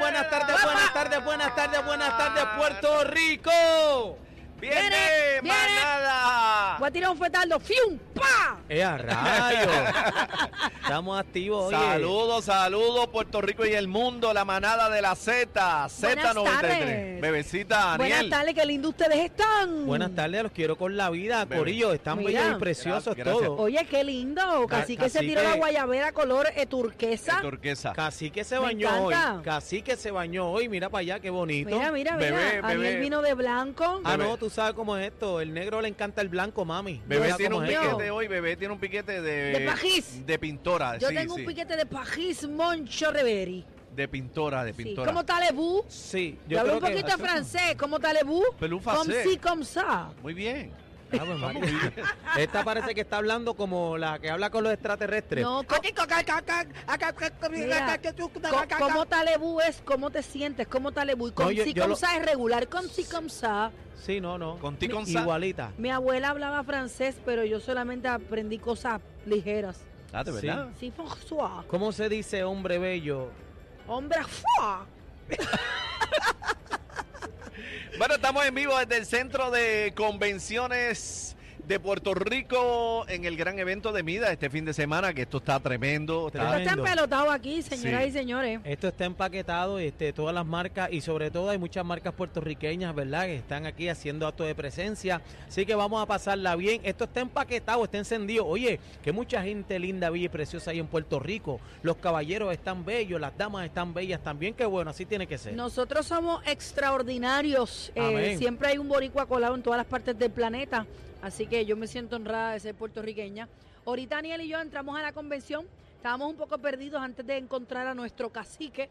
tardes, buenas tardes, buenas tardes, buenas tardes, buenas tardes, Puerto Rico. ¡Viene, Viene, viene. manada! Voy a tirar un fetaldo. ¡Fium! ¡Eh, a rayo! Estamos activos, oye. Saludos, saludos, Puerto Rico y el mundo, la manada de la Z, Z93. tardes. Bebecita, Buenas Daniel. tardes, qué lindo ustedes están. Buenas tardes, los quiero con la vida, Bebé. Corillo. Están Mira. bellos y preciosos Gra- gracias. todos. Oye, qué lindo. Casi que se tiró la guayabera color eh, turquesa. El turquesa. Cacique se Me bañó hoy. encanta. Cacique se bañó hoy. Mira para allá, qué bonito. Mira, mira, mira. Bebé, Aniel bebé. vino de blanco. Ah, Bebé. no, tú sabes cómo es esto. El negro le encanta el blanco, mami. Bebé Mira tiene cómo un es mío. esto. piquete hoy, bebé tiene un piquete de... De pajís. De pintora, Yo sí, tengo sí. un piquete de Pajis Moncho Reveri. De pintora, de pintora. ¿Cómo talez-vous? Sí, Yo hablo un que- poquito de francés. ¿Cómo? Pero un Comme si, comme ça. Muy bien. Ah, pues, María. Esta parece que está hablando como la que habla con los extraterrestres. No, Mira, ¿Cómo talebú es? ¿Cómo te sientes? ¿Cómo talebú? Y No, con yo- si yo es regular. Con si com sa. Sí, no, no. Con ti, con sa. Igualita. Mi abuela hablaba francés, pero yo solamente aprendí cosas ligeras. Ah, de Sí. verdad. Sí, François. ¿Cómo se dice hombre bello? Hombre, ¡fua! Bueno, estamos en vivo desde el Centro de Convenciones de Puerto Rico en el gran evento de MIDA este fin de semana, que esto está tremendo. Esto está Tremendo. empelotado aquí, señoras Sí. y señores. Esto está empaquetado, este, todas las marcas y sobre todo hay muchas marcas puertorriqueñas, ¿verdad? Que están aquí haciendo acto de presencia. Así que vamos a pasarla bien. Esto está empaquetado, está encendido. Oye, que mucha gente linda, bella y preciosa hay en Puerto Rico. Los caballeros están bellos, las damas están bellas también. Qué bueno, así tiene que ser. Nosotros somos extraordinarios. Eh, siempre hay un boricua colado en todas las partes del planeta. Así que yo me siento honrada de ser puertorriqueña. Ahorita Aniel y yo entramos a la convención. Estábamos un poco perdidos antes de encontrar a nuestro cacique.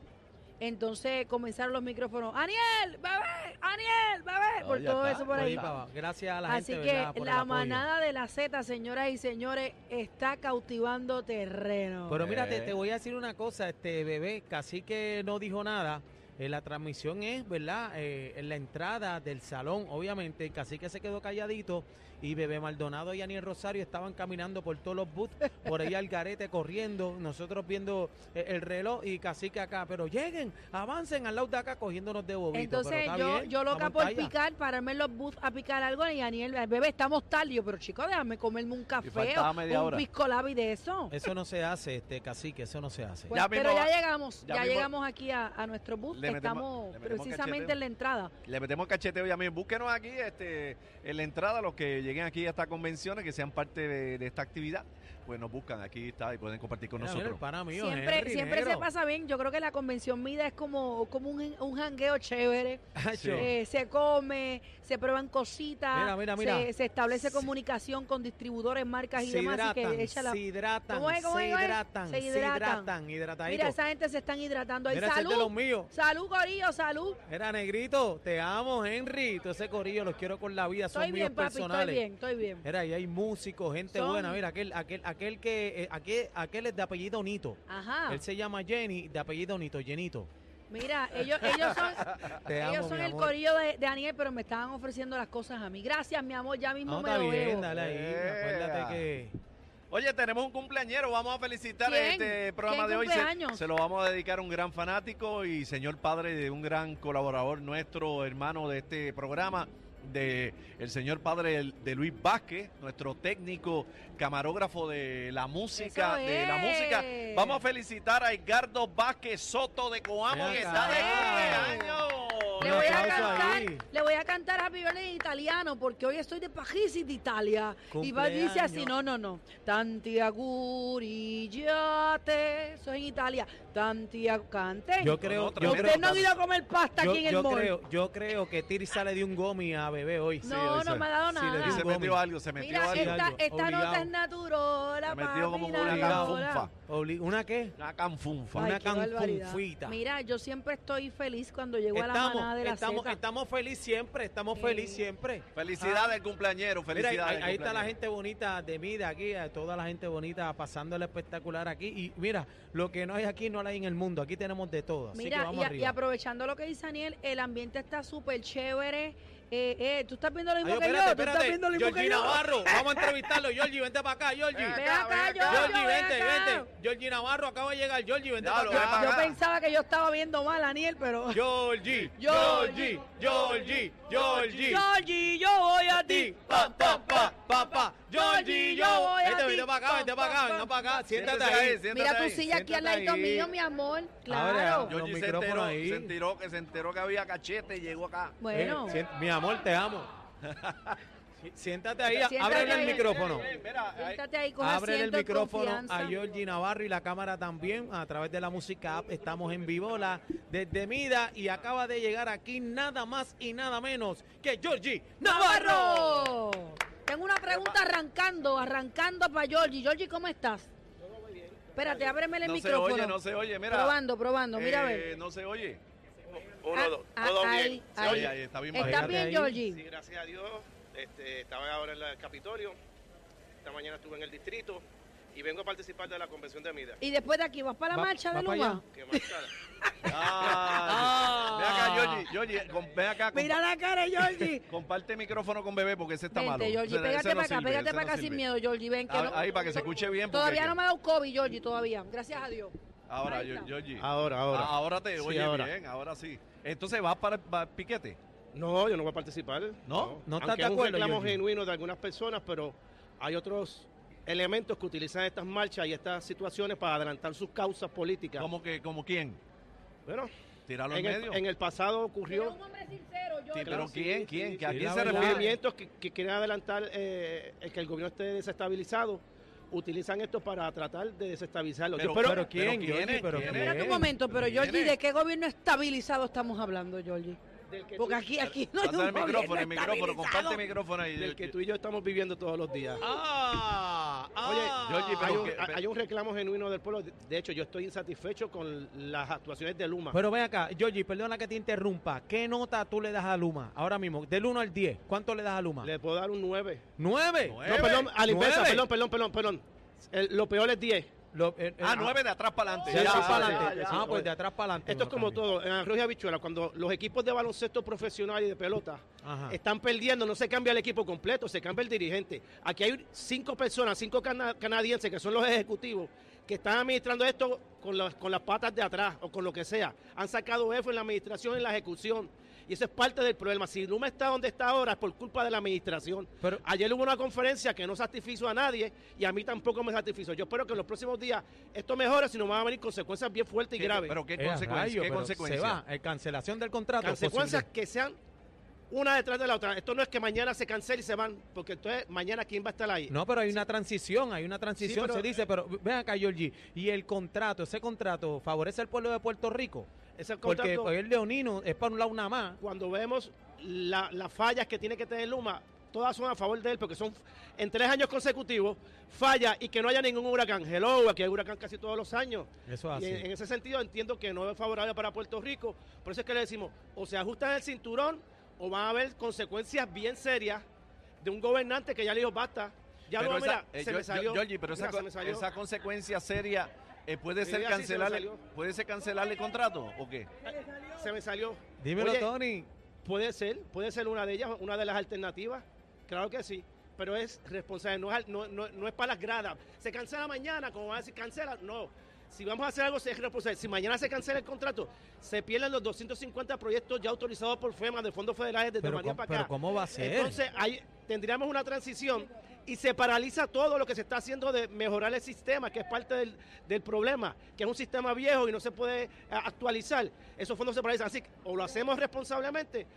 Entonces comenzaron los micrófonos. ¡Aniel! ¡Bebé! ¡Aniel! ¡Bebé! No, por todo está. eso por ahí. Gracias a la Así gente, que ¿verdad? por el la apoyo. manada de la Z, señoras y señores, está cautivando terreno. Pero mira, te, Eh. te voy a decir una cosa, este bebé, casi que no dijo nada. Eh, la transmisión es, ¿verdad? Eh, en la entrada del salón, obviamente, casi que se quedó calladito y Bebé Maldonado y Aniel Rosario estaban caminando por todos los booths, por ahí al garete corriendo, nosotros viendo eh, el reloj y casi que acá, pero lleguen, avancen al lado de acá cogiéndonos de bobito. Entonces pero yo, bien, yo loca por picar, pararme en los booths a picar algo y Daniel, "Ay, bebé, estamos tarde. Yo, pero chico, déjame comerme un café faltaba o media un hora. pisco labi de eso. Eso no se hace, este cacique, eso no se hace. Pues, Ya pero mismo ya llegamos, ya ya, mismo llegamos aquí a, a nuestro metemos- Estamos metemos precisamente en la entrada. Le metemos cacheteo ya mismo. Búsquenos aquí este, en la entrada, los que lleguen aquí a estas convenciones, que sean parte de esta actividad, pues nos buscan aquí está y pueden compartir con Mira, mira, el nosotros. mío, siempre Henry, siempre se pasa bien. Yo creo que la convención MIDA es como, como un, un jangueo chévere. Acho. Eh, se come, se prueban cositas, Mira, mira, mira. Se, se establece comunicación con distribuidores, marcas y se demás. Así hidratan, que echa la... se hidratan, ¿Cómo es, cómo se es, hidratan, Se se hidratan. hidratan, hidrataditos. Mira, esa gente se están hidratando ahí. Es de los ¡Salud! míos. ¡Salud, Corillo! ¡Salud! Era negrito, te amo, Henry. Todo ese corillo los quiero con la vida, son Estoy míos bien, papi, estoy personales. bien, estoy bien. Mira, ahí hay músicos, gente Son- buena. Mira, aquel, aquel, aquel que, eh, aquel, aquel es de apellido Nito. Ajá. Él se llama Jenny, de apellido Nito, Jenito. Mira, ellos, ellos son, Te ellos amo, son mi el amor. corillo de, de Daniel, pero me estaban ofreciendo las cosas a mí. Gracias, mi amor, ya mismo No, me está lo bien, dale ahí. Acuérdate que... Oye, tenemos un cumpleañero, vamos a felicitar ¿Quién? este programa ¿Quién de hoy. Se, se lo vamos a dedicar a un gran fanático y señor padre de un gran colaborador nuestro, hermano de este programa, de el señor padre de Luis Vázquez, nuestro técnico camarógrafo de la música, Eso de la música. Vamos a felicitar a Edgardo Vázquez Soto de Coamo, que está de cumpleaños. Le voy, a cantar, ahí. le voy a cantar Happy Birthday en italiano porque hoy estoy de Parisi de Italia. Y va dice así, no, no, no. Tanti auguri te. Es en Italia. Tanti. Cante. Yo creo, No, yo creo, Usted no ha ido a comer pasta yo, aquí en el yo mall. creo, yo creo que Tirsa le dio un gomi a bebé hoy. no, hoy no me ha dado sí, le nada. Y di se Gomi. metió algo, se metió Mira, algo. esta, esta nota es natural. Se metió como una canfunfa. ¿Una qué? Una canfunfa. Ay, Una canfunfita. Mira, yo siempre estoy feliz cuando llego a la manada de la estamos, Zeta. estamos felices siempre, estamos Sí. felices siempre. Felicidades al cumpleañero, Mira, ahí, felicidades. ahí- está la gente bonita de mí, de aquí, toda la gente bonita pasando el espectacular aquí. Y mira, lo que no hay aquí no lo hay en el mundo. Aquí tenemos de todo. Así que Mira, vamos y, a- y aprovechando lo que dice Daniel, el ambiente está súper chévere. Eh, eh, tú estás viendo lo mismo Ay, que espérate, yo. Tú estás espérate. viendo lo mismo Georgie que yo. Navarro, vamos a entrevistarlo. Georgie, vente para acá, Georgie. Ve acá, Georgie, ven vente, acá. vente. Georgie Navarro acaba de llegar. Georgie, vente para ven acá. Yo acá. pensaba que yo estaba viendo mal a Aniel, pero. Georgie, Georgie, Georgie, Georgie, Georgie. Yo voy a ti, pa, pa, pa, pa, pa. Georgie, yo voy a Vente, vente para acá, vente para acá, para acá. Siéntate Siéntate ahí. siéntate Mira tu ahí, silla aquí al siéntate lado ahí. mío, mi amor. Ahora, Claro. Los Georgie se micrófonos enteró, ahí. se enteró que se enteró que había cachete y llegó acá. Bueno. Eh, sient- mi amor, te amo. Sí, Siéntate ahí, Siéntate ábrele el micrófono. Eh, mira, ahí- Siéntate ahí con Abre el asiento micrófono confianza. a Georgie Navarro y la cámara también a través de la música app. Estamos en Vivola desde Mida y acaba de llegar aquí nada más y nada menos que Georgie Navarro. ¡Navarro! Tengo una pregunta arrancando, arrancando para Georgie. Georgie, ¿cómo estás? Espérate, ábreme el no se micrófono. oye, no se oye, mira. Probando, probando, mira a Eh, ver. No se oye. Uno, Ah, dos. ah, Todo ahí, bien. ¿Se ahí. Oye, ahí está bien ¿Estás bajito. bien, ahí. Georgie? Sí, gracias a Dios. Este, estaba ahora en el Capitolio. Esta mañana estuve en el distrito y vengo a participar de la convención de MIDA. Y después de aquí, ¿vas para la Va- marcha va de Luma? marcha. Ah, ven acá, Georgie, Georgie, con- ven acá, Mira la cara Georgie. comparte el micrófono con bebé porque ese está Vente, malo. Georgie, pégate no para acá, sirve, pégate para no acá sin miedo, Georgie. Ven, que Ah, no- ahí, para que se escuche bien, Todavía no me ha dado COVID, Georgie, todavía. Gracias a Dios. Ahora, está. Georgie. Ahora, ahora. Ah, ahora te Sí, oye ahora. bien, ahora sí. Entonces vas para, el piquete. No, yo no voy a participar. ¿No? ¿No estás Aunque de es un acuerdo, reclamo genuino de algunas personas, pero hay otros elementos que utilizan estas marchas y estas situaciones para adelantar sus causas políticas. ¿Cómo que, como quién? Bueno, Tirarlo en, en el, medio. en el pasado ocurrió un hombre sincero, Sí, Georgie. pero sí, ¿quién? sí, ¿Quién? sí, ¿Que ¿A sí, quién se refiere? movimientos que, que quieren adelantar eh, el que el gobierno esté desestabilizado utilizan esto para tratar de desestabilizarlo. Pero- Yo espero- pero ¿quién. Pero. ¿quién? Espérate un momento, pero. Georgie, ¿de qué gobierno estabilizado estamos hablando, Georgie? Porque aquí, aquí no hay Pasa un el micrófono, el micrófono, comparte el micrófono ahí. del que tú y yo estamos viviendo todos los días. Ah, Oye, ah. Georgie, pero hay, un, que- hay un reclamo genuino del pueblo. De- hecho, yo estoy insatisfecho con las actuaciones de Luma. Pero ven acá, Georgie, perdona que te interrumpa. ¿Qué nota tú le das a Luma ahora mismo? Del 1 al 10, ¿cuánto le das a Luma? Le puedo dar un 9. ¿Nueve? Nueve. No, perdón, a la inversa, perdón, perdón, perdón, perdón. El- lo peor es 10. Lo- eh, eh, Ah, nueve de atrás para adelante. De atrás para Ah, pues de atrás para adelante. Esto es como también. todo. En arroz y habichuela, cuando los equipos de baloncesto profesional y de pelota Ajá. están perdiendo, no se cambia el equipo completo, se cambia el dirigente. Aquí hay cinco personas, cinco cana- canadienses que son los ejecutivos, que están administrando esto con las, con las patas de atrás o con lo que sea. Han sacado F en la administración, en la ejecución. Y eso es parte del problema. Si Luma está donde está ahora es por culpa de la administración. Pero- Ayer hubo una conferencia que no satisfizo a nadie y a mí tampoco me satisfizo. Yo espero que en los próximos días esto mejore, si no van a venir consecuencias bien fuertes y ¿Qué- graves. Pero qué Eh, consecuencias. rayo, ¿Qué pero consecuencias? Se va, eh, cancelación del contrato. consecuencias posible. que sean una detrás de la otra. Esto no es que mañana se cancele y se van, porque entonces mañana quién va a estar ahí. No, pero hay una transición, hay una transición, Sí, pero- se dice, pero ven acá, Georgie, y el contrato, ese contrato, ¿favorece al pueblo de Puerto Rico? Porque contrato, el leonino es para un lado nada más. cuando vemos la- las fallas que tiene que tener Luma, todas son a favor de él, porque son en tres años consecutivos falla y que no haya ningún huracán. Hello, aquí hay huracán casi todos los años. Eso es Y así. en, en ese sentido entiendo que no es favorable para Puerto Rico. Por eso es que le decimos, o se ajustan el cinturón o van a haber consecuencias bien serias de un gobernante que ya le dijo basta. Ya Pero lo esa- mira, eh, se me salió. Georgie, pero esa, se me salió. esa consecuencia seria eh, puede ser se cancelarle, puede ser cancelarle el contrato o qué? se me salió. Dímelo, Oye, Tony. Puede ser, puede ser una de ellas, una de las alternativas. Claro que sí. Pero es responsable, no es, al- no, no- no es para las gradas. Se cancela mañana, como van a decir, cancela. No. Si vamos a hacer algo, se es responsable. Si mañana se cancela el contrato, se pierden los 250 proyectos ya autorizados por FEMA de fondos federales desde Pero, María ¿cómo- para pero acá. ¿cómo va a ser? Entonces, ahí tendríamos una transición y se paraliza todo lo que se está haciendo de mejorar el sistema, que es parte del, del problema, que es un sistema viejo y no se puede eh, actualizar. Esos fondos se paralizan. Así que o lo hacemos responsablemente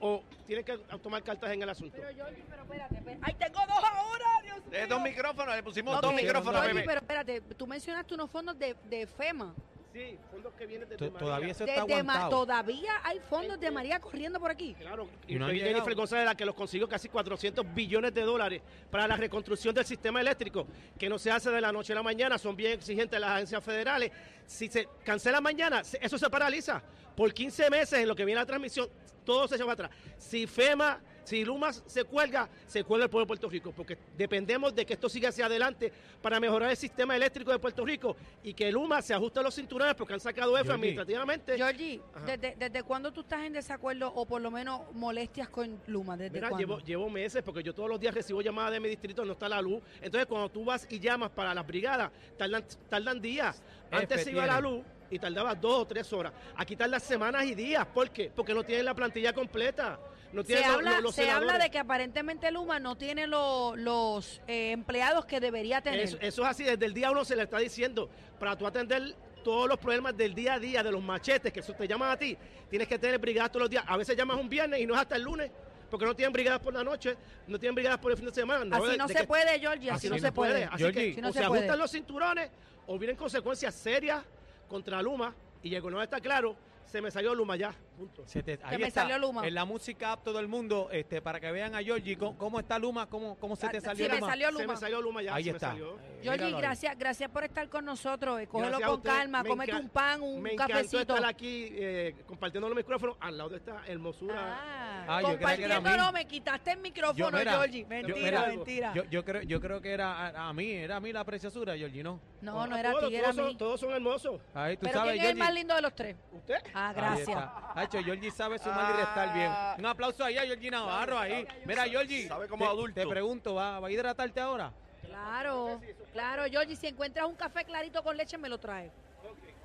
o tienen que tomar cartas en el asunto. Pero Georgie, pero espérate, espérate. ¡Ay, tengo dos ahora! ¡Dios Eh, mío! dos micrófonos, le pusimos dos micrófonos, Georgie, bebé. pero espérate, tú mencionaste unos fondos de, de FEMA. Sí, fondos que vienen de To- Todavía eso está Desde Ma- aguantado. todavía hay fondos de María corriendo por aquí. Claro, Y y, no han fue llegado. Jennifer González la que los consiguió casi 400 billones de dólares para la reconstrucción del sistema eléctrico, que no se hace de la noche a la mañana, son bien exigentes las agencias federales. Si se cancela mañana, se- eso se paraliza. Por 15 meses en lo que viene la transmisión, todo se echa para atrás. Si FEMA Si Luma se cuelga, se cuelga el pueblo de Puerto Rico, porque dependemos de que esto siga hacia adelante para mejorar el sistema eléctrico de Puerto Rico y que Luma se ajuste a los cinturones porque han sacado F Georgie. administrativamente. Georgie. ¿desde, ¿desde cuándo tú estás en desacuerdo o por lo menos molestias con Luma? ¿Desde Mira, cuándo? llevo, llevo meses porque yo todos los días recibo llamadas de mi distrito, no está la luz. Entonces, cuando tú vas y llamas para las brigadas, tardan, tardan días. Antes F se iba la luz y tardaba dos o tres horas. Aquí tarda semanas y días. ¿Por qué? Porque no tienen la plantilla completa. No Se, habla, los se habla de que aparentemente Luma no tiene lo- los eh, empleados que debería tener. Eso, eso es así, desde el día uno se le está diciendo, para tú atender todos los problemas del día a día, de los machetes, que eso te llaman a ti, tienes que tener brigadas todos los días. A veces llamas un viernes y no es hasta el lunes, porque no tienen brigadas por la noche, no tienen brigadas por el fin de semana. así de- no de se que- puede, Georgie, así, no, se puede. Así Georgie. que Así no o se se, puede. ajustan los cinturones o vienen consecuencias serias contra Luma y llegó no está claro, se me salió Luma ya. Punto. Se te- ahí me está, salió Luma. En la música app todo el mundo, este, para que vean a Georgie cómo, cómo está Luma, cómo, cómo se te Ah, me Luma. salió Se Luma. me salió Luma ya. ahí se me está. salió. Eh, Georgie, míralo ahí. gracias, gracias por estar con nosotros. eh, Cógelo Gracias con calma, Me cómete encan- un pan, un Me encantó cafecito. estar aquí eh, compartiendo los micrófonos al lado de esta hermosura. Ah, Ah, yo creía que era a mí. compartiendo no, me quitaste el micrófono, Yo, mira, Georgie. yo- Mentira, mira, mentira. Yo, yo creo, yo creo que era a, a mí, era a mí la preciosura, Georgie, ¿no? no, no era a todos, ti, era a todos mí. son, todos son hermosos. Ahí tú Pero sabes, ¿quién es el más Georgie. lindo de los tres? ¿Usted? Ah, gracias. Hacho, Georgie sabe sumar y restar bien. Ah. Un aplauso ahí a Georgie Navarro ahí. Mira, Georgie. Sabe como te- adulto. Te pregunto, ¿va, va a hidratarte ahora? Claro, claro, Georgie, si encuentras un café clarito con leche, me lo trae.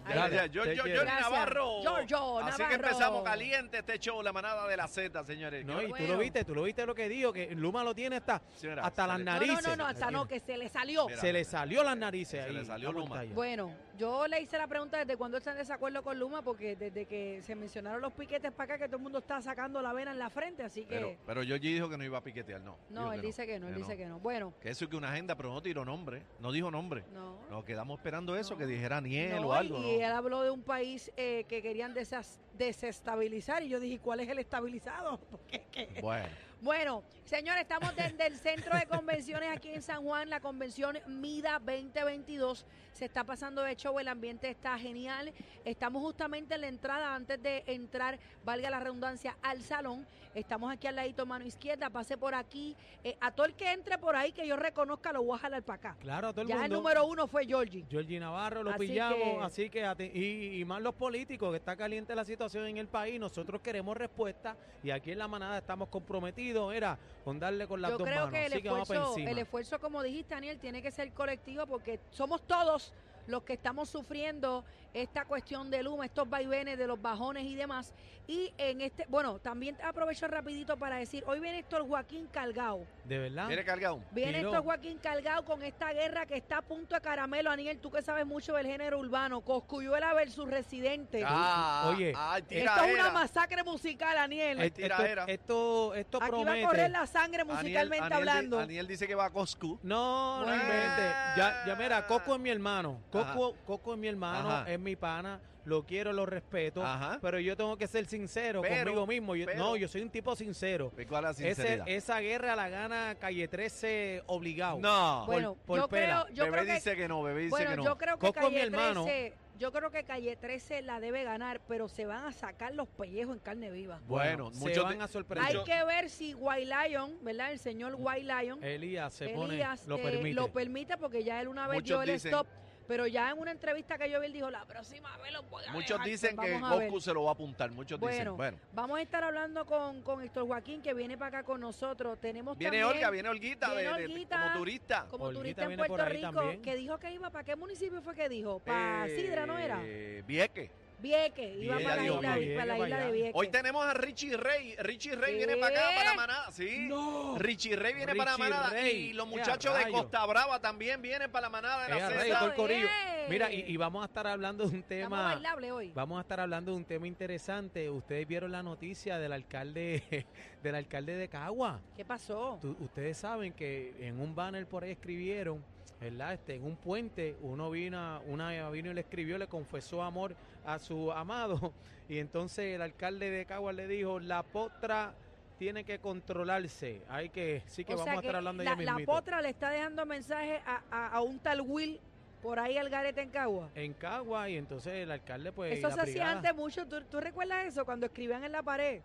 Gracias, yo, yo. Navarro. Giorgio Así que empezamos caliente este show, la manada de la Z, señores. No, y tú bueno. lo viste, tú lo viste lo que dijo, que Luma lo tiene hasta, Sí, mira, hasta las narices. no, no, no, hasta no, que se le salió. Mira. Se le salió las narices Se ahí. le salió Luma. pantalla. Bueno, yo le hice la pregunta desde cuándo está en desacuerdo con Luma, porque desde que se mencionaron los piquetes para acá, que todo el mundo está sacando la vena en la frente, así que... Pero, pero Georgie dijo que no iba a piquetear, no. no, él dice que no, él dice que no. Bueno, Que eso es que una agenda, pero no tiró nombre. No dijo nombre. no. Nos quedamos esperando eso, No. que dijera Niel o algo. y él habló de un país eh, que querían desas- desestabilizar y yo dije, ¿cuál es el estabilizado? Porque, ¿qué? Bueno, Bueno, señores, estamos desde el centro de convenciones aquí en San Juan, la convención MIDA 2022. Se está pasando de show, el ambiente está genial. Estamos justamente en la entrada, antes de entrar, valga la redundancia, al salón. Estamos aquí al ladito, mano izquierda, pase por aquí. Eh, a todo el que entre por ahí, que yo reconozca, lo voy a jalar para acá. Claro, a todo el Ya el mundo. número uno fue Georgie. Georgie Navarro lo Así pillamos, que- así que y, y más los políticos, que está caliente la situación en el país, nosotros queremos respuesta y aquí en la manada estamos comprometidos, era con darle con las Yo dos creo manos, que el así que vamos para esfuerzo, el esfuerzo, como dijiste, Daniel, tiene que ser colectivo porque somos todos los que estamos sufriendo esta cuestión de Luma, estos vaivenes de los bajones y demás. Y en este, bueno, también aprovecho rapidito para decir, hoy viene Héctor Joaquín Calgao. de verdad. viene cargado. Viene. Héctor Joaquín Calgao con esta guerra que está a punto de caramelo. Aniel, tú que sabes mucho del género urbano, Coscuyuela versus Residente. Ah, Oye, ah, Esto es una masacre musical, Aniel. Ay, esto, esto, esto Aquí va a correr la sangre musicalmente Aniel hablando. Aniel dice que va a Coscu. No, no Bueno. inventes. Ya, ya mira, Coco es mi hermano. Coco, Coco es mi hermano, Ajá. es mi pana. Lo quiero, lo respeto. Ajá. Pero yo tengo que ser sincero Pero, conmigo mismo. Yo- pero- no, yo soy un tipo sincero. ¿Y ¿Cuál es la Ese, sinceridad? esa guerra la gana Calle 13 obligado. no. por- Bueno, por yo pela. creo, yo bebé creo que dice que no, bebé dice Bueno, que no. yo creo que Coco es mi Calle hermano. 13, yo creo que Calle 13 la debe ganar, pero se van a sacar los pellejos en carne viva. Bueno, se muchos van a sorprender. Hay que ver si White Lion, ¿verdad? El señor White Lion, Elías se Elías, pone, lo eh, permite. lo permite porque ya él una vez Muchos dio el dicen- stop, pero ya en una entrevista que yo vi, él dijo, la próxima vez los voy a Muchos dejar". dicen Pues que. Coscu se lo va a apuntar. Muchos dicen. Bueno. Vamos a estar hablando con, con Héctor Joaquín, que viene para acá con nosotros. Tenemos Viene también, Olga, viene Olguita, viene de- de- Olguita. como turista. como Olguita turista en Puerto Rico, también. que dijo que iba, ¿para qué municipio fue que dijo? ¿Para Eh, Sidra no era? Vieques. Vieques, iba Vieques, para la isla, Vieques, para la para isla de. Vieques. Hoy tenemos a Richie Rey. Richie Rey ¿Qué? viene para acá, para la manada. Sí. No. Richie Rey viene para la Richie manada. Rey. Y los ¡Qué muchachos de rayo! Costa Brava también vienen para la manada de la a Z. rayos, todo el corillo. Mira, y, y vamos a estar hablando de un tema. bailable hoy. Vamos a estar hablando de un tema interesante. Ustedes vieron la noticia del alcalde, del alcalde de Cagua. ¿Qué pasó? Tú- ustedes saben que en un banner por ahí escribieron, ¿verdad? Este, en un puente, uno vino, una vino y le escribió, le confesó amor a su amado. Y entonces el alcalde de Cagua le dijo, la potra tiene que controlarse. Hay que, sí que o vamos a estar hablando la, ya la mismito. potra le está dejando mensaje a, a- a un tal Will por ahí al garete en Cagua. En Cagua y entonces el alcalde pues... Eso la se hacía antes mucho. ¿Tú, tú recuerdas eso cuando escribían en la pared?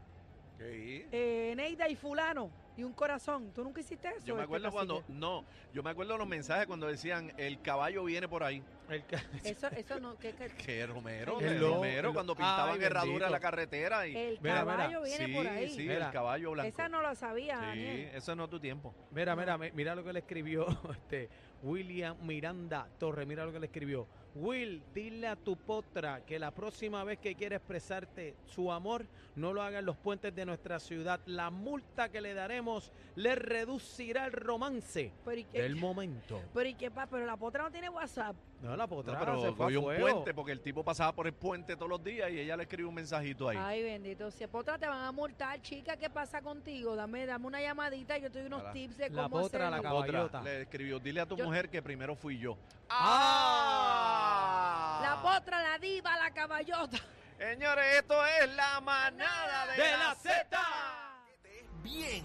Sí. eh, Neida y fulano y un corazón. ¿Tú nunca hiciste eso? Yo me este acuerdo cuando, no, yo me acuerdo los mensajes cuando decían, el caballo viene por ahí. El ca- Eso, eso no, que, que- Que Romero, El lo- Romero, cuando ay, pintaban herradura en la carretera. Y, el Mira, mira. caballo viene sí, por ahí. sí, Mira. el caballo blanco. Esa no la sabía, sí, Daniel. eso no es tu tiempo. Mira, mira, mi- mira lo que le escribió este William Miranda Torre. Mira lo que le escribió. Will, dile a tu potra que la próxima vez que quiera expresarte su amor, no lo haga en los puentes de nuestra ciudad. La multa que le daremos le reducirá el romance Pero, ¿y qué, del momento. pero, ¿y qué pa- Pero la potra no tiene WhatsApp. No, la potra No, se pero fue a un fuego. puente porque el tipo pasaba por el puente todos los días y ella le escribió un mensajito ahí. Ay, bendito. Si potra te van a multar, chica, ¿qué pasa contigo? Dame, dame una llamadita y yo te doy unos tips de La cómo potra, la hacerlo. Otra, caballota. le escribió, dile a tu Yo- mujer que primero fui yo. ¡Ah! La potra, la diva, la caballota. Señores, esto es la manada de, De la la Z. bien